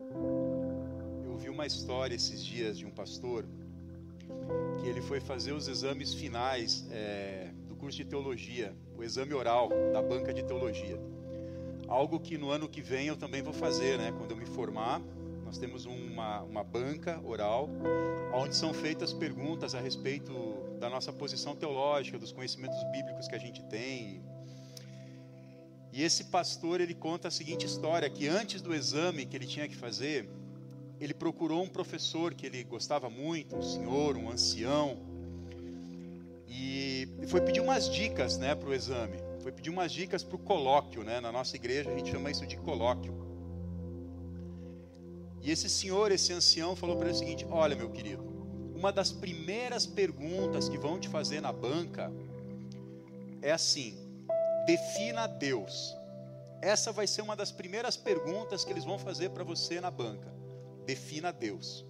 Eu ouvi uma história esses dias de um pastor que ele foi fazer os exames finais é, do curso de teologia, o exame oral da banca de teologia. Algo que no ano que vem eu também vou fazer, né? Quando eu me formar, nós temos uma, uma banca oral, onde são feitas perguntas a respeito da nossa posição teológica, dos conhecimentos bíblicos que a gente tem. E esse pastor, ele conta a seguinte história, que antes do exame que ele tinha que fazer, ele procurou um professor que ele gostava muito, um senhor, um ancião, e foi pedir umas dicas né, para o exame, foi pedir umas dicas para o colóquio, né? na nossa igreja a gente chama isso de colóquio. E esse senhor, esse ancião, falou para ele o seguinte: Olha, meu querido, uma das primeiras perguntas que vão te fazer na banca é assim: defina Deus. Essa vai ser uma das primeiras perguntas que eles vão fazer para você na banca. Defina Deus.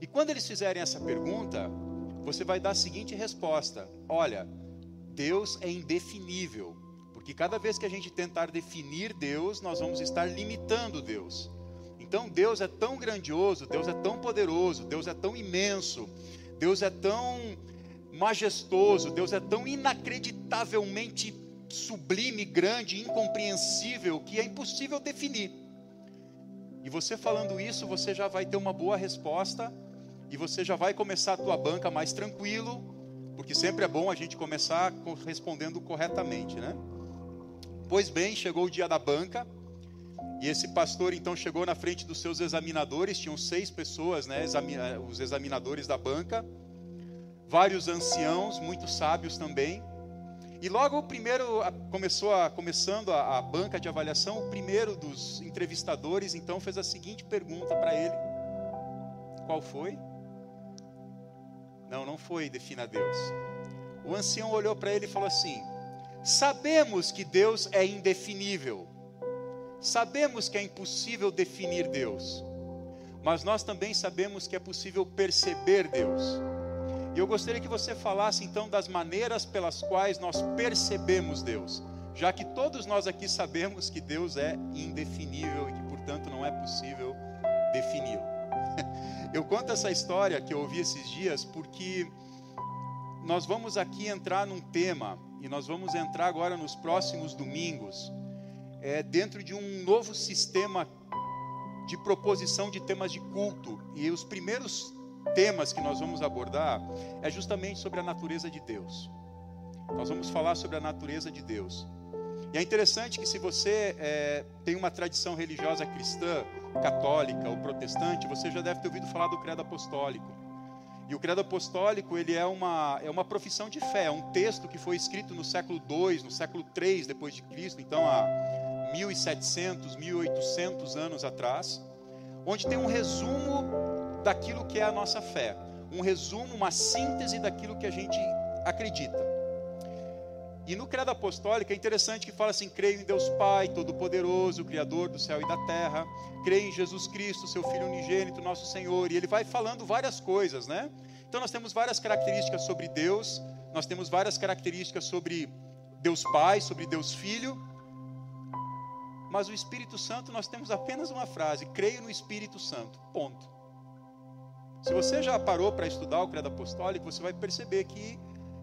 E quando eles fizerem essa pergunta, você vai dar a seguinte resposta: Olha, Deus é indefinível, porque cada vez que a gente tentar definir Deus, nós vamos estar limitando Deus. Então Deus é tão grandioso, Deus é tão poderoso, Deus é tão imenso, Deus é tão majestoso, Deus é tão inacreditavelmente sublime, grande, incompreensível que é impossível definir. E você falando isso, você já vai ter uma boa resposta e você já vai começar a tua banca mais tranquilo, porque sempre é bom a gente começar respondendo corretamente, né? Pois bem, chegou o dia da banca. E esse pastor então chegou na frente dos seus examinadores, tinham seis pessoas, né, eh, os examinadores da banca, vários anciãos, muito sábios também. E logo o primeiro começou a começando a, a banca de avaliação, o primeiro dos entrevistadores então fez a seguinte pergunta para ele: Qual foi? Não, não foi, defina Deus. O ancião olhou para ele e falou assim: Sabemos que Deus é indefinível Sabemos que é impossível definir Deus, mas nós também sabemos que é possível perceber Deus. E eu gostaria que você falasse então das maneiras pelas quais nós percebemos Deus, já que todos nós aqui sabemos que Deus é indefinível e que, portanto, não é possível defini-lo. Eu conto essa história que eu ouvi esses dias porque nós vamos aqui entrar num tema e nós vamos entrar agora nos próximos domingos é, dentro de um novo sistema de proposição de temas de culto. E os primeiros temas que nós vamos abordar é justamente sobre a natureza de Deus. Nós vamos falar sobre a natureza de Deus. E é interessante que se você é, tem uma tradição religiosa cristã, católica ou protestante, você já deve ter ouvido falar do credo apostólico. E o credo apostólico ele é uma, é uma profissão de fé, é um texto que foi escrito no século II, no século III depois de Cristo, então há 1700, 1800 anos atrás, onde tem um resumo daquilo que é a nossa fé, um resumo, uma síntese daquilo que a gente acredita. E no credo apostólico é interessante que fala assim: creio em Deus Pai, Todo-Poderoso, Criador do céu e da terra, creio em Jesus Cristo, seu Filho unigênito, nosso Senhor. E ele vai falando várias coisas, né? Então nós temos várias características sobre Deus, nós temos várias características sobre Deus Pai, sobre Deus Filho, mas o Espírito Santo, nós temos apenas uma frase: creio no Espírito Santo. Ponto. Se você já parou para estudar o credo apostólico, você vai perceber que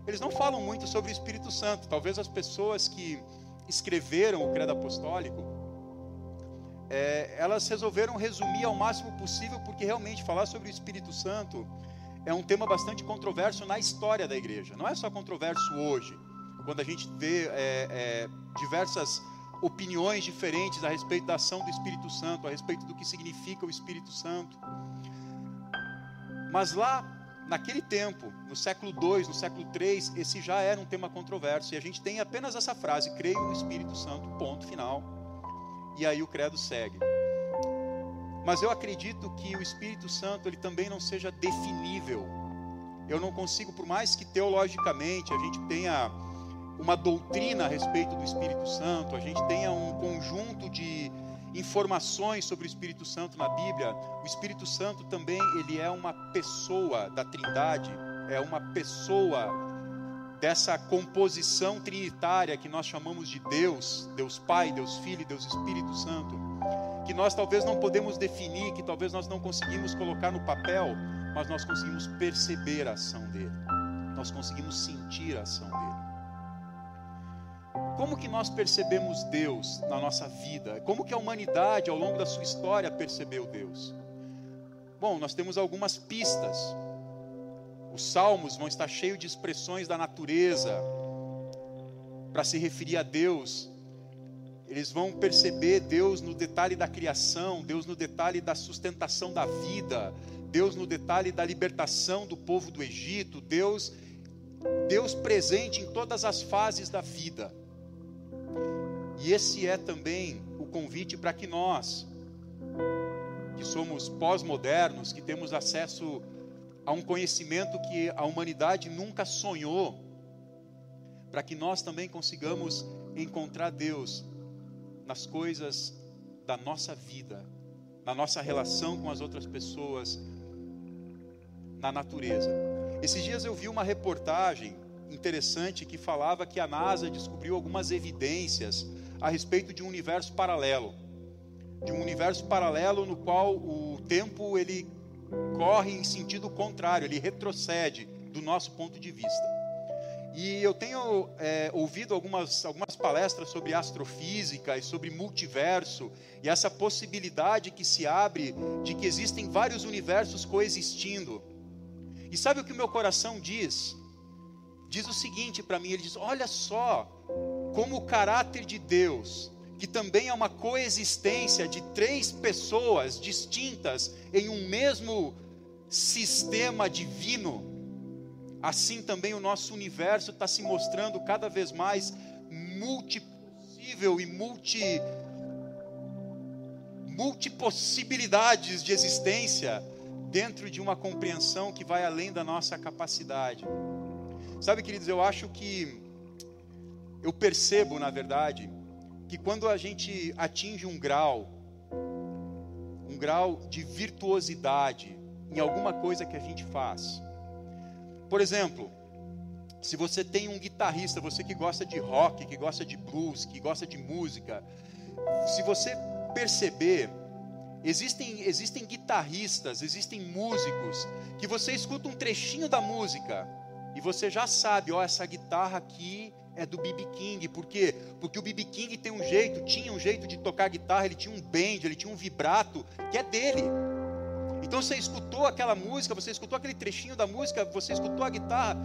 eles não falam muito sobre o Espírito Santo. Talvez as pessoas que escreveram o credo apostólico, é, elas resolveram resumir ao máximo possível, porque realmente falar sobre o Espírito Santo é um tema bastante controverso na história da igreja. Não é só controverso hoje, quando a gente vê é, é, diversas opiniões diferentes a respeito da ação do Espírito Santo, a respeito do que significa o Espírito Santo. Mas lá, naquele tempo, no século II, no século III, esse já era um tema controverso. E a gente tem apenas essa frase: creio no Espírito Santo, ponto final. E aí o credo segue. Mas eu acredito que o Espírito Santo ele também não seja definível. Eu não consigo, por mais que teologicamente a gente tenha uma doutrina a respeito do Espírito Santo, a gente tenha um conjunto de informações sobre o Espírito Santo na Bíblia, o Espírito Santo também ele é uma pessoa da Trindade, é uma pessoa dessa composição trinitária que nós chamamos de Deus, Deus Pai, Deus Filho e Deus Espírito Santo. que nós talvez não podemos definir, que talvez nós não conseguimos colocar no papel, mas nós conseguimos perceber a ação dele. Nós conseguimos sentir a ação dele. Como que nós percebemos Deus na nossa vida? Como que a humanidade ao longo da sua história percebeu Deus? Bom, nós temos algumas pistas. Os salmos vão estar cheios de expressões da natureza para se referir a Deus. Eles vão perceber Deus no detalhe da criação, Deus no detalhe da sustentação da vida, Deus no detalhe da libertação do povo do Egito, Deus Deus presente em todas as fases da vida. E esse é também o convite para que nós, que somos pós-modernos, que temos acesso a um conhecimento que a humanidade nunca sonhou, para que nós também consigamos encontrar Deus nas coisas da nossa vida, na nossa relação com as outras pessoas, na natureza. Esses dias eu vi uma reportagem interessante que falava que a NASA descobriu algumas evidências a respeito de um universo paralelo. De um universo paralelo no qual o tempo ele corre em sentido contrário, ele retrocede do nosso ponto de vista. E eu tenho é, ouvido algumas, algumas palestras sobre astrofísica e sobre multiverso, e essa possibilidade que se abre de que existem vários universos coexistindo. E sabe o que o meu coração diz? Diz o seguinte para mim: ele diz, olha só, como o caráter de Deus, que também é uma coexistência de três pessoas distintas em um mesmo sistema divino, assim também o nosso universo está se mostrando cada vez mais multipossível e multi multipossibilidades de existência dentro de uma compreensão que vai além da nossa capacidade. Sabe, queridos, eu acho que eu percebo, na verdade, que quando a gente atinge um grau, um grau de virtuosidade em alguma coisa que a gente faz. Por exemplo, se você tem um guitarrista, você que gosta de rock, que gosta de blues, que gosta de música, se você perceber, existem, existem guitarristas, existem músicos, que você escuta um trechinho da música e você já sabe, ó, essa guitarra aqui é do BB King. Por quê? Porque o BB King tem um jeito, tinha um jeito de tocar guitarra, ele tinha um bend, ele tinha um vibrato que é dele. Então você escutou aquela música, você escutou aquele trechinho da música, você escutou a guitarra,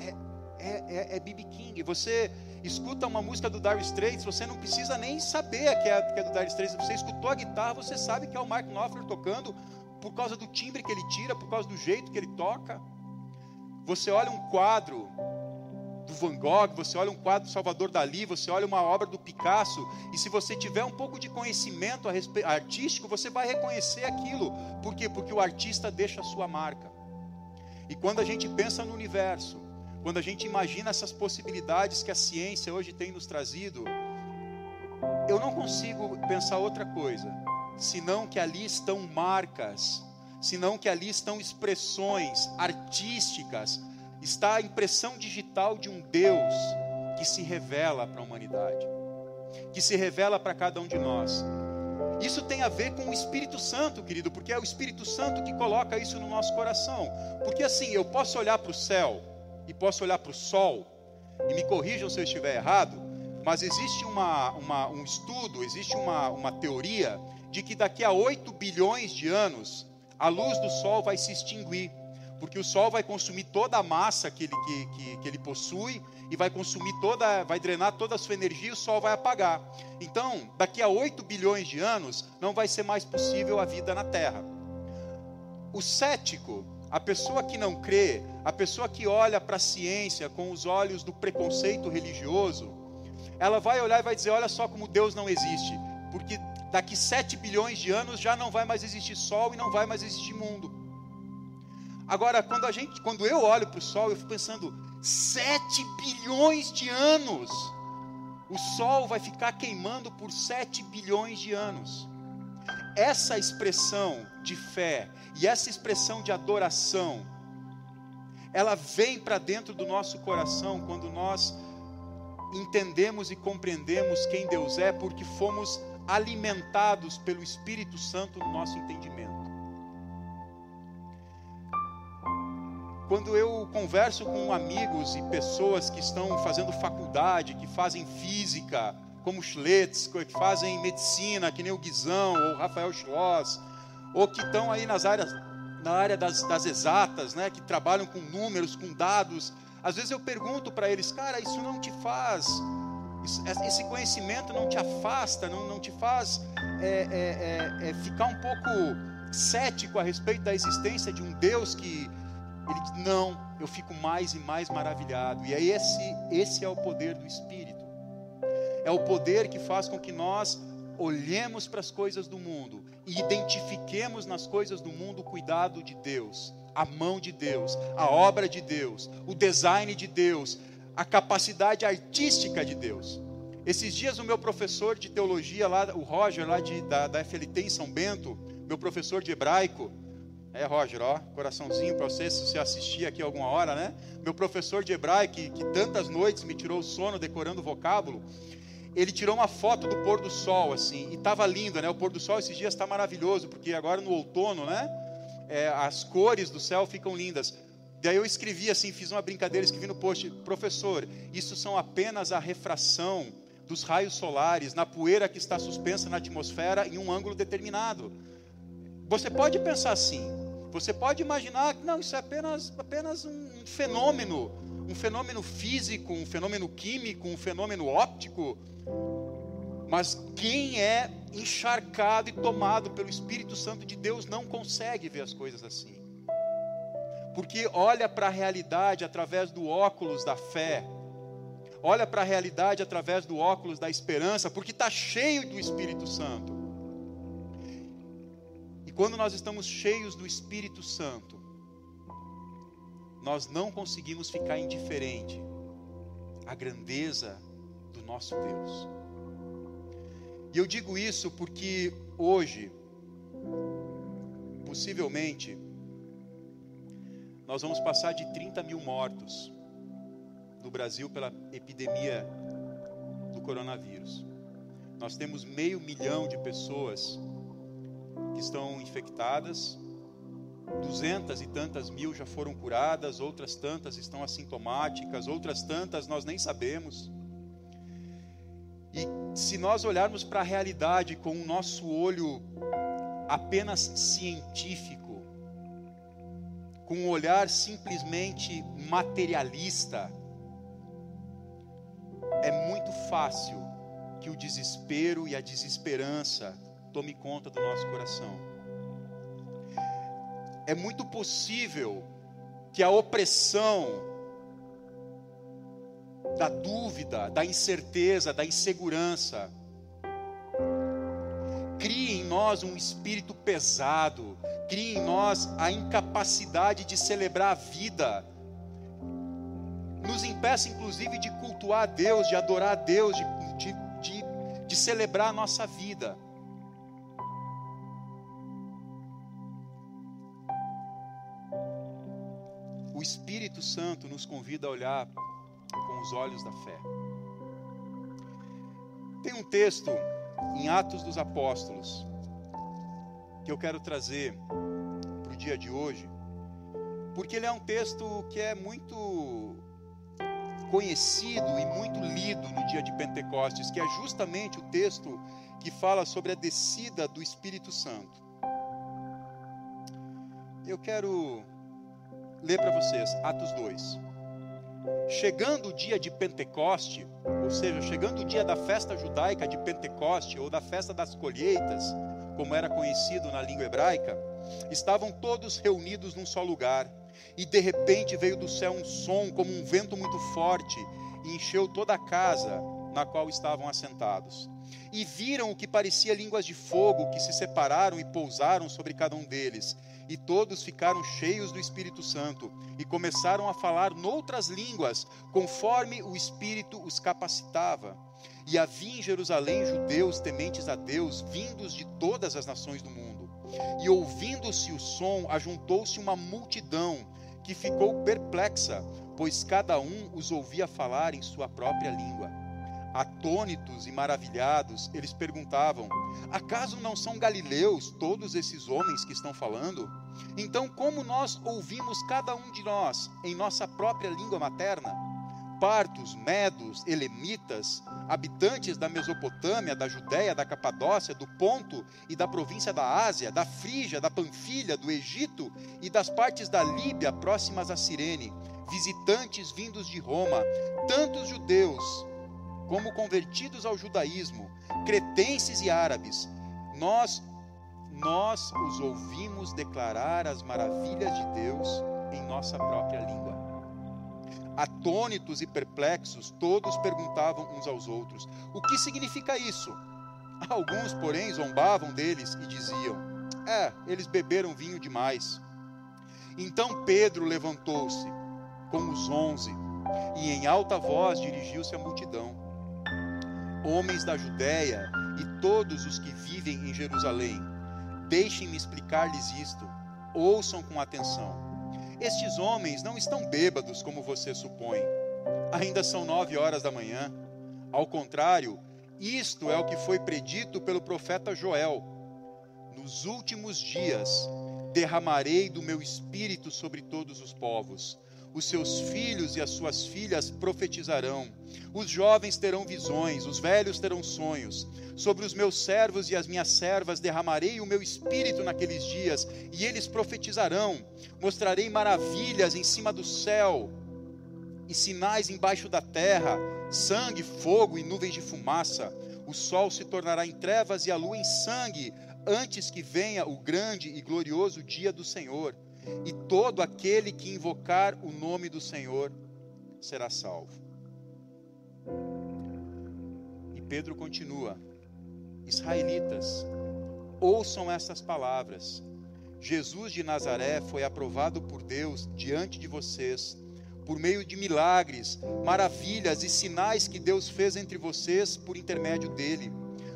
é, é, é, é BB King. Você escuta uma música do Dire Straits, você não precisa nem saber que é, que é do Dire Straits. Você escutou a guitarra, você sabe que é o Mark Knopfler tocando por causa do timbre que ele tira, por causa do jeito que ele toca. Você olha um quadro do Van Gogh, você olha um quadro do Salvador Dali, você olha uma obra do Picasso, e se você tiver um pouco de conhecimento artístico, você vai reconhecer aquilo. Por quê? Porque o artista deixa a sua marca. E quando a gente pensa no universo, quando a gente imagina essas possibilidades que a ciência hoje tem nos trazido, eu não consigo pensar outra coisa, senão que ali estão marcas, senão que ali estão expressões artísticas está a impressão digital de um Deus que se revela para a humanidade, que se revela para cada um de nós. Isso tem a ver com o Espírito Santo, querido, porque é o Espírito Santo que coloca isso no nosso coração. Porque assim, eu posso olhar para o céu e posso olhar para o sol, e me corrijam se eu estiver errado, mas existe uma, uma, um estudo, existe uma, uma teoria de que daqui a 8 bilhões de anos a luz do sol vai se extinguir porque o Sol vai consumir toda a massa que ele, que, que, que, ele possui e vai consumir toda, vai drenar toda a sua energia e o Sol vai apagar. Então, daqui a 8 bilhões de anos, não vai ser mais possível a vida na Terra. O cético, a pessoa que não crê, a pessoa que olha para a ciência com os olhos do preconceito religioso, ela vai olhar e vai dizer: olha só como Deus não existe, porque daqui 7 bilhões de anos já não vai mais existir Sol e não vai mais existir mundo. Agora, quando a gente, quando eu olho para o Sol, eu fico pensando, 7 bilhões de anos. O Sol vai ficar queimando por 7 bilhões de anos. Essa expressão de fé e essa expressão de adoração, ela vem para dentro do nosso coração quando nós entendemos e compreendemos quem Deus é, porque fomos alimentados pelo Espírito Santo no nosso entendimento. Quando eu converso com amigos e pessoas que estão fazendo faculdade, que fazem física, como Schletz, que fazem medicina, que nem o Guizão ou Rafael Schloss, ou que estão aí nas áreas, na área das, das exatas, né, que trabalham com números, com dados. Às vezes eu pergunto para eles, cara, isso não te faz, esse conhecimento não te afasta, não, não te faz é, é, é, é, ficar um pouco cético a respeito da existência de um Deus que ele diz, não, eu fico mais e mais maravilhado. E aí esse, esse é o poder do Espírito. É o poder que faz com que nós olhemos para as coisas do mundo e identifiquemos nas coisas do mundo o cuidado de Deus, a mão de Deus, a obra de Deus, o design de Deus, a capacidade artística de Deus. Esses dias o meu professor de teologia lá, o Roger lá de, da, da FLT em São Bento, meu professor de hebraico, é, Roger, ó, coraçãozinho para você, se você assistir aqui alguma hora, né? Meu professor de hebraico, que, que tantas noites me tirou o sono decorando o vocábulo, ele tirou uma foto do pôr do sol, assim, e estava lindo, né? O pôr do sol esses dias está maravilhoso, porque agora no outono, né? É, as cores do céu ficam lindas. Daí eu escrevi assim, fiz uma brincadeira, escrevi no post, professor, isso são apenas a refração dos raios solares na poeira que está suspensa na atmosfera em um ângulo determinado. Você pode pensar assim, você pode imaginar que não, isso é apenas, apenas um fenômeno, um fenômeno físico, um fenômeno químico, um fenômeno óptico. Mas quem é encharcado e tomado pelo Espírito Santo de Deus não consegue ver as coisas assim. Porque olha para a realidade através do óculos da fé, olha para a realidade através do óculos da esperança, porque está cheio do Espírito Santo. Quando nós estamos cheios do Espírito Santo, nós não conseguimos ficar indiferente à grandeza do nosso Deus. E eu digo isso porque hoje, possivelmente, nós vamos passar de 30 mil mortos no Brasil pela epidemia do coronavírus. Nós temos meio milhão de pessoas que estão infectadas, duzentas e tantas mil já foram curadas, outras tantas estão assintomáticas, outras tantas nós nem sabemos. E se nós olharmos para a realidade com o nosso olho apenas científico, com um olhar simplesmente materialista, é muito fácil que o desespero e a desesperança tome conta do nosso coração. É muito possível que a opressão da dúvida, da incerteza, da insegurança. Crie em nós um espírito pesado, crie em nós a incapacidade de celebrar a vida, nos impeça inclusive de cultuar a Deus, de adorar a Deus, de, de, de, celebrar a nossa vida. Espírito Santo nos convida a olhar com os olhos da fé. Tem um texto em Atos dos Apóstolos que eu quero trazer para o dia de hoje, porque ele é um texto que é muito conhecido e muito lido no dia de Pentecostes, que é justamente o texto que fala sobre a descida do Espírito Santo. Eu quero ler para vocês Atos 2. Chegando o dia de Pentecoste, ou seja, chegando o dia da festa judaica de Pentecoste, ou da festa das colheitas, como era conhecido na língua hebraica, estavam todos reunidos num só lugar, e de repente veio do céu um som como um vento muito forte, e encheu toda a casa na qual estavam assentados. E viram o que parecia línguas de fogo que se separaram e pousaram sobre cada um deles e todos ficaram cheios do Espírito Santo e começaram a falar noutras línguas, conforme o Espírito os capacitava. E havia em Jerusalém judeus tementes a Deus, vindos de todas as nações do mundo. E ouvindo-se o som, ajuntou-se uma multidão que ficou perplexa, pois cada um os ouvia falar em sua própria língua. Atônitos e maravilhados, eles perguntavam: Acaso não são galileus todos esses homens que estão falando? Então, como nós ouvimos cada um de nós em nossa própria língua materna? Partos, medos, elemitas, habitantes da Mesopotâmia, da Judéia, da Capadócia, do Ponto e da província da Ásia, da Frígia, da Panfilha, do Egito e das partes da Líbia próximas a Cirene, visitantes vindos de Roma, tantos judeus como convertidos ao judaísmo, cretenses e árabes, nós nós os ouvimos declarar as maravilhas de Deus em nossa própria língua. Atônitos e perplexos, todos perguntavam uns aos outros: O que significa isso? Alguns, porém, zombavam deles e diziam: É, eles beberam vinho demais. Então Pedro levantou-se com os onze e em alta voz dirigiu-se à multidão homens da Judéia e todos os que vivem em Jerusalém, deixem-me explicar-lhes isto. Ouçam com atenção. Estes homens não estão bêbados como você supõe. Ainda são nove horas da manhã. Ao contrário, isto é o que foi predito pelo profeta Joel. Nos últimos dias derramarei do meu espírito sobre todos os povos os seus filhos e as suas filhas profetizarão, os jovens terão visões, os velhos terão sonhos. Sobre os meus servos e as minhas servas derramarei o meu espírito naqueles dias, e eles profetizarão. Mostrarei maravilhas em cima do céu e sinais embaixo da terra: sangue, fogo e nuvens de fumaça. O sol se tornará em trevas e a lua em sangue, antes que venha o grande e glorioso dia do Senhor e todo aquele que invocar o nome do Senhor será salvo. E Pedro continua: Israelitas, ouçam estas palavras. Jesus de Nazaré foi aprovado por Deus diante de vocês, por meio de milagres, maravilhas e sinais que Deus fez entre vocês por intermédio dele.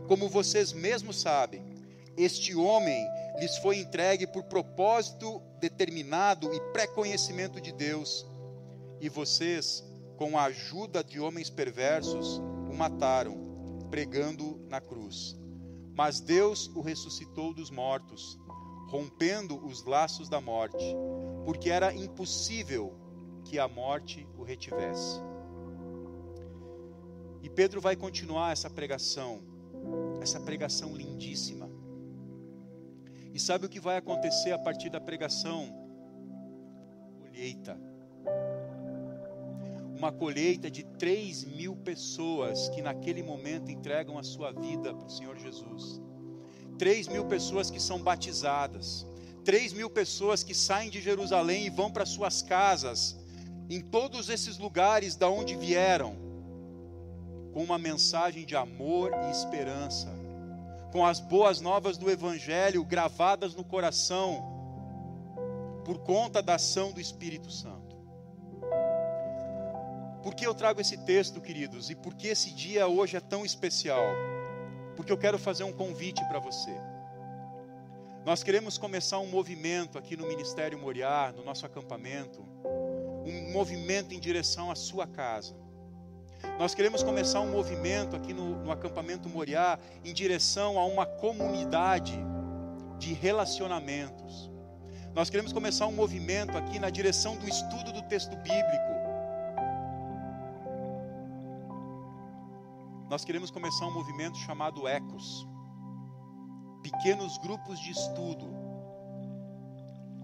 Como vocês mesmos sabem, este homem lhes foi entregue por propósito determinado e pré-conhecimento de Deus, e vocês, com a ajuda de homens perversos, o mataram, pregando na cruz. Mas Deus o ressuscitou dos mortos, rompendo os laços da morte, porque era impossível que a morte o retivesse. E Pedro vai continuar essa pregação, essa pregação lindíssima e sabe o que vai acontecer a partir da pregação? Colheita. Uma colheita de 3 mil pessoas que naquele momento entregam a sua vida para o Senhor Jesus. 3 mil pessoas que são batizadas. 3 mil pessoas que saem de Jerusalém e vão para suas casas, em todos esses lugares da onde vieram, com uma mensagem de amor e esperança com as boas novas do Evangelho gravadas no coração, por conta da ação do Espírito Santo. Por que eu trago esse texto, queridos, e por que esse dia hoje é tão especial? Porque eu quero fazer um convite para você. Nós queremos começar um movimento aqui no Ministério Moriá, no nosso acampamento, um movimento em direção à sua casa nós queremos começar um movimento aqui no, no acampamento Moriá em direção a uma comunidade de relacionamentos. Nós queremos começar um movimento aqui na direção do estudo do texto bíblico. Nós queremos começar um movimento chamado Ecos pequenos grupos de estudo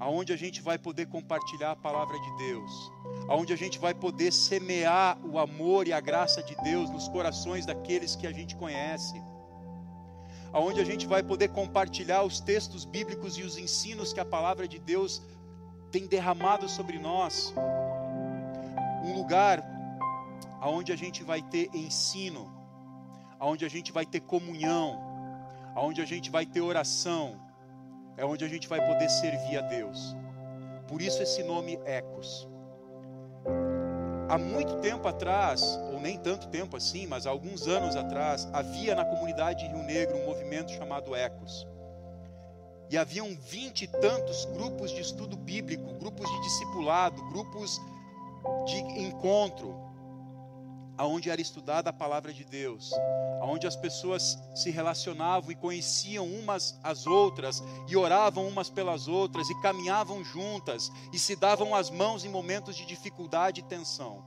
aonde a gente vai poder compartilhar a palavra de Deus, aonde a gente vai poder semear o amor e a graça de Deus nos corações daqueles que a gente conhece, aonde a gente vai poder compartilhar os textos bíblicos e os ensinos que a palavra de Deus tem derramado sobre nós, um lugar aonde a gente vai ter ensino, aonde a gente vai ter comunhão, aonde a gente vai ter oração, é onde a gente vai poder servir a Deus. Por isso esse nome Ecos. Há muito tempo atrás, ou nem tanto tempo assim, mas há alguns anos atrás, havia na comunidade de Rio Negro um movimento chamado Ecos. E haviam vinte e tantos grupos de estudo bíblico, grupos de discipulado, grupos de encontro, aonde era estudada a palavra de Deus, aonde as pessoas se relacionavam e conheciam umas às outras e oravam umas pelas outras e caminhavam juntas e se davam as mãos em momentos de dificuldade e tensão.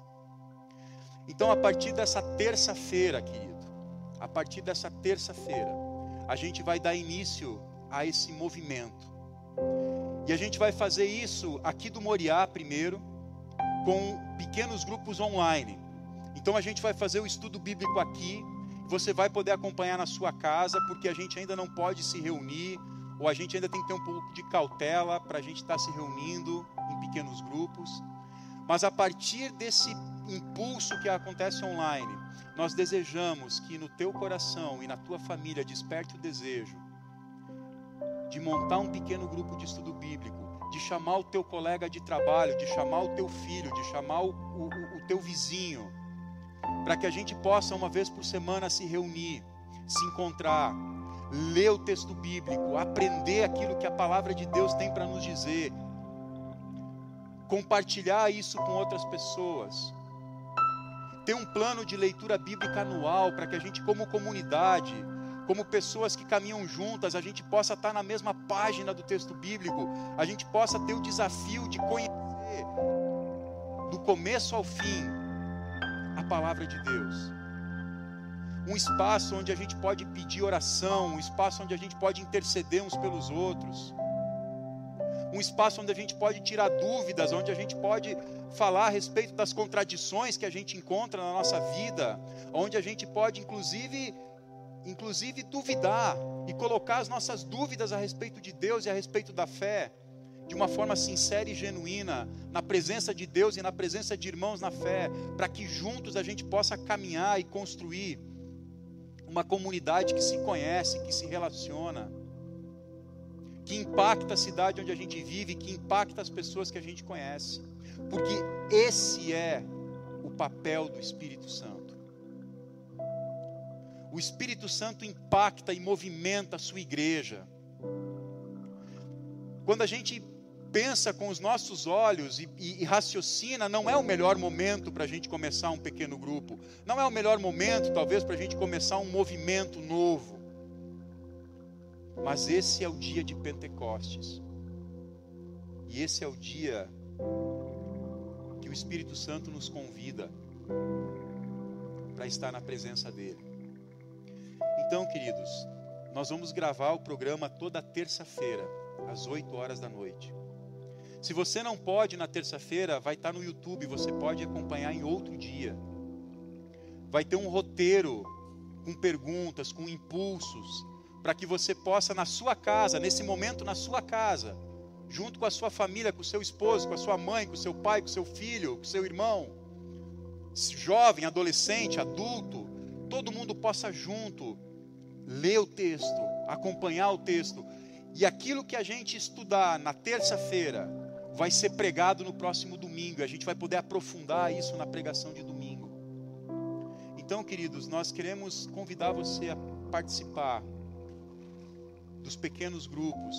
Então, a partir dessa terça-feira, querido, a partir dessa terça-feira, a gente vai dar início a esse movimento. E a gente vai fazer isso aqui do Moriá primeiro, com pequenos grupos online. Então a gente vai fazer o estudo bíblico aqui. Você vai poder acompanhar na sua casa, porque a gente ainda não pode se reunir, ou a gente ainda tem que ter um pouco de cautela para a gente estar tá se reunindo em pequenos grupos. Mas a partir desse impulso que acontece online, nós desejamos que no teu coração e na tua família desperte o desejo de montar um pequeno grupo de estudo bíblico, de chamar o teu colega de trabalho, de chamar o teu filho, de chamar o, o, o teu vizinho, para que a gente possa, uma vez por semana, se reunir, se encontrar, ler o texto bíblico, aprender aquilo que a palavra de Deus tem para nos dizer, compartilhar isso com outras pessoas, ter um plano de leitura bíblica anual para que a gente, como comunidade, como pessoas que caminham juntas, a gente possa estar na mesma página do texto bíblico, a gente possa ter o desafio de conhecer, do começo ao fim, palavra de Deus. Um espaço onde a gente pode pedir oração, um espaço onde a gente pode interceder uns pelos outros um espaço onde a gente pode tirar dúvidas, onde a gente pode falar a respeito das contradições que a gente encontra na nossa vida, onde a gente pode inclusive inclusive duvidar e colocar as nossas dúvidas a respeito de Deus e a respeito da fé de uma forma sincera e genuína, na presença de Deus e na presença de irmãos na fé, para que juntos a gente possa caminhar e construir uma comunidade que se conhece, que se relaciona que impacta a cidade onde a gente vive, que impacta as pessoas que a gente conhece. Porque esse é o papel do Espírito Santo. O Espírito Santo impacta e movimenta a sua igreja. Quando a gente pensa com os nossos olhos e, e, e raciocina, não é o melhor momento para a gente começar um pequeno grupo. Não é o melhor momento, talvez, para a gente começar um movimento novo. Mas esse é o dia de Pentecostes. E esse é o dia que o Espírito Santo nos convida para estar na presença dele. Então, queridos, nós vamos gravar o programa toda terça-feira, às 8 horas da noite. Se você não pode na terça-feira, vai estar no YouTube, você pode acompanhar em outro dia. Vai ter um roteiro com perguntas, com impulsos, para que você possa, na sua casa, nesse momento na sua casa, junto com a sua família, com o seu esposo, com a sua mãe, com o seu pai, com o seu filho, com o seu irmão, jovem, adolescente, adulto, todo mundo possa junto ler o texto, acompanhar o texto, e aquilo que a gente estudar na terça-feira vai ser pregado no próximo domingo, a gente vai poder aprofundar isso na pregação de domingo. Então, queridos, nós queremos convidar você a participar dos pequenos grupos,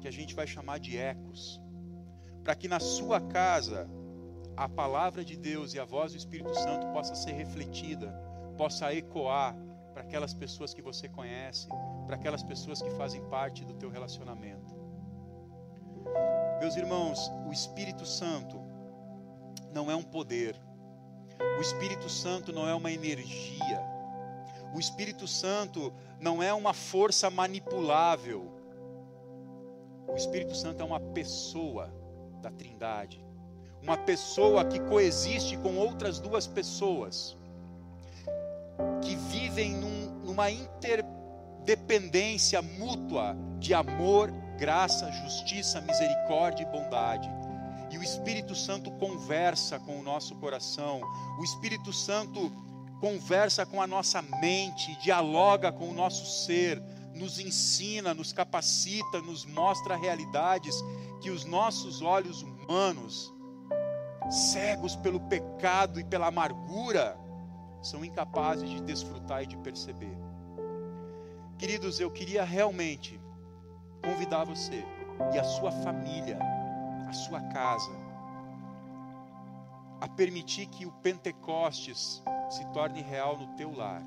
que a gente vai chamar de ecos, para que na sua casa a palavra de Deus e a voz do Espírito Santo possa ser refletida, possa ecoar para aquelas pessoas que você conhece, para aquelas pessoas que fazem parte do teu relacionamento. Meus irmãos, o Espírito Santo não é um poder. O Espírito Santo não é uma energia. O Espírito Santo não é uma força manipulável. O Espírito Santo é uma pessoa da Trindade. Uma pessoa que coexiste com outras duas pessoas, que vivem num, numa interdependência mútua de amor, graça, justiça, misericórdia e bondade. E o Espírito Santo conversa com o nosso coração. O Espírito Santo conversa com a nossa mente, dialoga com o nosso ser, nos ensina, nos capacita, nos mostra realidades que os nossos olhos humanos, cegos pelo pecado e pela amargura, são incapazes de desfrutar e de perceber. Queridos, eu queria realmente convidar você e a sua família, a sua casa, a permitir que o Pentecostes se torne real no teu lar.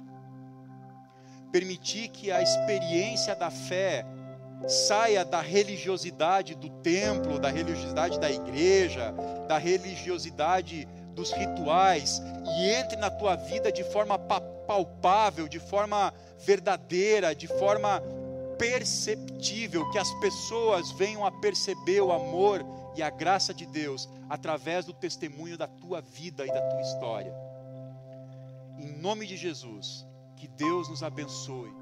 Permitir que a experiência da fé saia da religiosidade do templo, da religiosidade da igreja, da religiosidade dos rituais e entre na tua vida de forma palpável, de forma verdadeira, de forma perceptível, que as pessoas venham a perceber o amor e a graça de Deus através do testemunho da tua vida e da tua história. Em nome de Jesus, que Deus nos abençoe.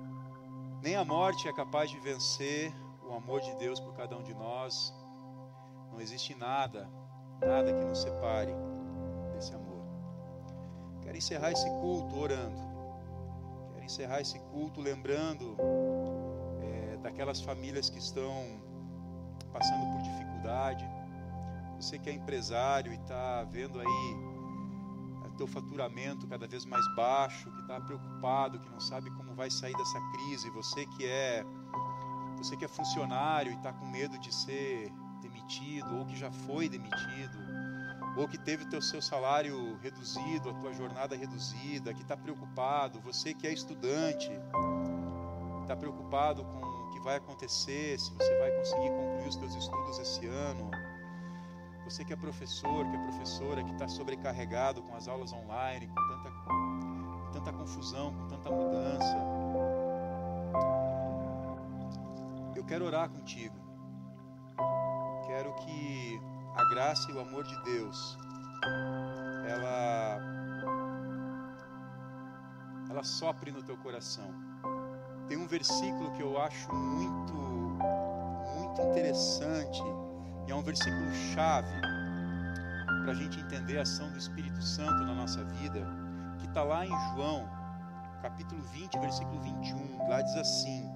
Nem a morte é capaz de vencer o amor de Deus por cada um de nós. Não existe nada, nada que nos separe desse amor. Quero encerrar esse culto orando. Quero encerrar esse culto lembrando daquelas famílias que estão passando por dificuldade. Você que é empresário e está vendo aí teu faturamento cada vez mais baixo, que está preocupado, que não sabe como vai sair dessa crise. Você que é você que é funcionário e está com medo de ser demitido ou que já foi demitido ou que teve o teu seu salário reduzido, a tua jornada reduzida, que está preocupado, você que é estudante, está preocupado com que vai acontecer, se você vai conseguir concluir os teus estudos esse ano, você que é professor, que é professora, que está sobrecarregado com as aulas online, com tanta, com tanta confusão, com tanta mudança, eu quero orar contigo. Quero que a graça e o amor de Deus, ela, ela sopre no teu coração. Tem um versículo que eu acho muito, muito interessante, e é um versículo chave para a gente entender a ação do Espírito Santo na nossa vida, que está lá em João, capítulo 20, versículo 21. Lá diz assim: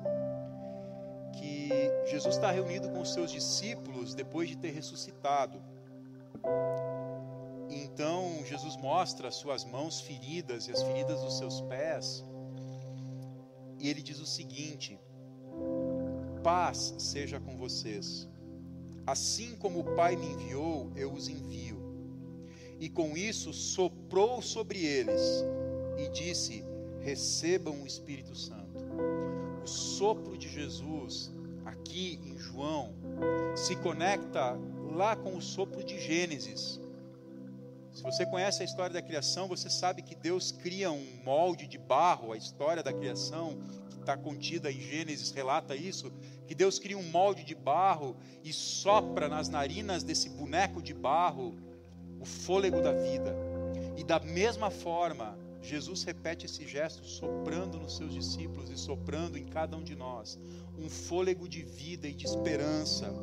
que Jesus está reunido com os seus discípulos depois de ter ressuscitado. Então Jesus mostra as suas mãos feridas e as feridas dos seus pés. E ele diz o seguinte: Paz seja com vocês. Assim como o Pai me enviou, eu os envio. E com isso soprou sobre eles e disse: Recebam o Espírito Santo. O sopro de Jesus aqui em João se conecta lá com o sopro de Gênesis. Se você conhece a história da criação, você sabe que Deus cria um molde de barro, a história da criação que está contida em Gênesis relata isso, que Deus cria um molde de barro e sopra nas narinas desse boneco de barro o fôlego da vida. E da mesma forma, Jesus repete esse gesto soprando nos seus discípulos e soprando em cada um de nós um fôlego de vida e de esperança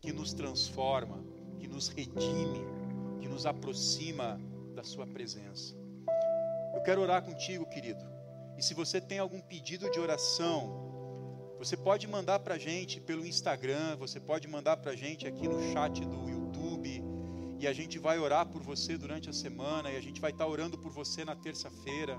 que nos transforma, que nos redime, que nos aproxima da Sua presença. Eu quero orar contigo, querido. E se você tem algum pedido de oração, você pode mandar para a gente pelo Instagram, você pode mandar para a gente aqui no chat do YouTube, e a gente vai orar por você durante a semana, e a gente vai estar orando por você na terça-feira.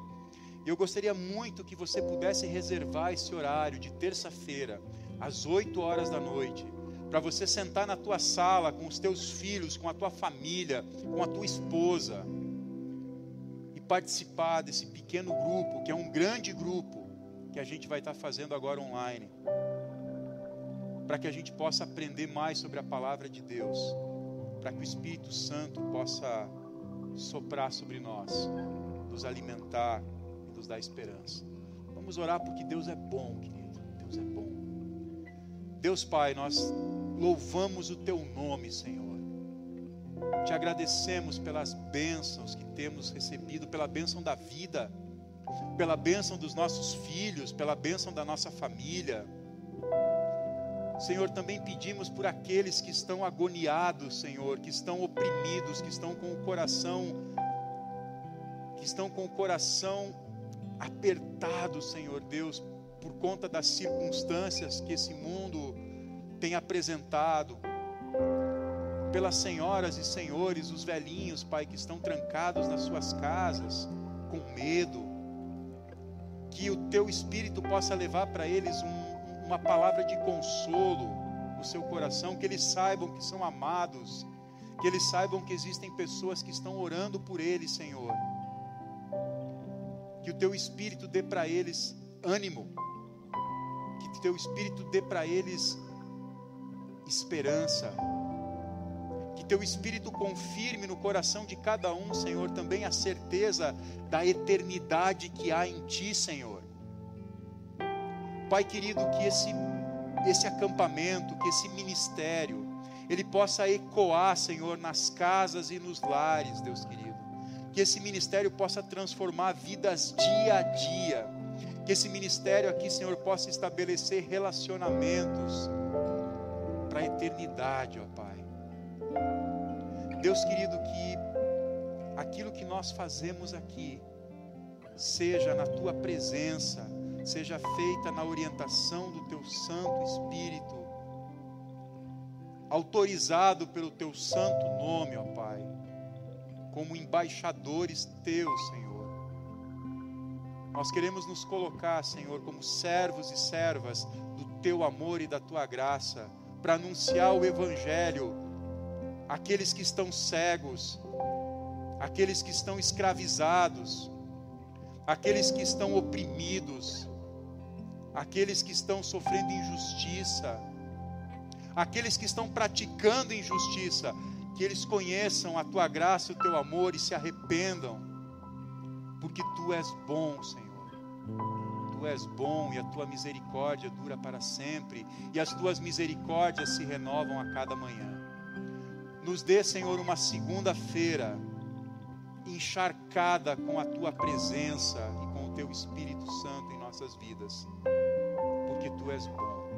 Eu gostaria muito que você pudesse reservar esse horário de terça-feira, às 8 horas da noite, para você sentar na tua sala com os teus filhos, com a tua família, com a tua esposa e participar desse pequeno grupo, que é um grande grupo, que a gente vai estar fazendo agora online, para que a gente possa aprender mais sobre a palavra de Deus para que o Espírito Santo possa soprar sobre nós, nos alimentar e nos dar esperança. Vamos orar porque Deus é bom, querido. Deus é bom. Deus Pai, nós louvamos o Teu nome, Senhor. Te agradecemos pelas bênçãos que temos recebido, pela bênção da vida, pela bênção dos nossos filhos, pela bênção da nossa família Senhor, também pedimos por aqueles que estão agoniados, Senhor, que estão oprimidos, que estão com o coração que estão com o coração apertado, Senhor Deus, por conta das circunstâncias que esse mundo tem apresentado. Pelas senhoras e senhores, os velhinhos, Pai, que estão trancados nas suas casas, com medo, que o teu espírito possa levar para eles um uma palavra de consolo no seu coração, que eles saibam que são amados, Que eles saibam que existem pessoas que estão orando por eles, Senhor. Que o teu espírito dê para eles ânimo. Que o teu espírito dê para eles esperança. Que teu espírito confirme no coração de cada um, Senhor, também a certeza da eternidade que há em ti, Senhor. Pai querido, que esse esse acampamento, que esse ministério, ele possa ecoar, Senhor, nas casas e nos lares, Deus querido. Que esse ministério possa transformar vidas dia a dia. Que esse ministério aqui, Senhor, possa estabelecer relacionamentos para a eternidade, ó Pai. Deus querido, que aquilo que nós fazemos aqui seja na tua presença seja feita na orientação do teu Santo Espírito, autorizado pelo teu santo nome, ó Pai, como embaixadores teus, Senhor. Nós queremos nos colocar, Senhor, como servos e servas do teu amor e da tua graça, para anunciar o Evangelho àqueles que estão cegos, àqueles que estão escravizados, àqueles que estão oprimidos, aqueles que estão sofrendo injustiça, aqueles que estão praticando injustiça, que eles conheçam a tua graça e o teu amor e se arrependam, porque tu és bom, Senhor. Tu és bom e a tua misericórdia dura para sempre, e as tuas misericórdias se renovam a cada manhã. Nos dê, Senhor, uma segunda-feira encharcada com a tua presença e com o teu Espírito Santo em nossas vidas porque tu és bom.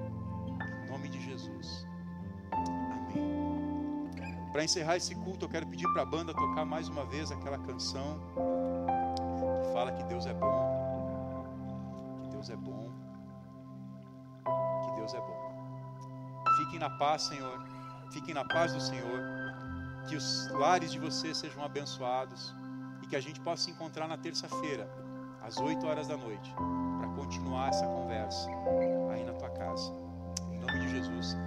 Em nome de Jesus. Amém. Para encerrar esse culto, eu quero pedir para a banda tocar mais uma vez aquela canção que fala que Deus é bom. Fiquem na paz, Senhor. Fiquem na paz do Senhor. Que os lares de vocês sejam abençoados e que a gente possa se encontrar na terça-feira, às 8 horas da noite continuar essa conversa aí na tua casa. Em nome de Jesus.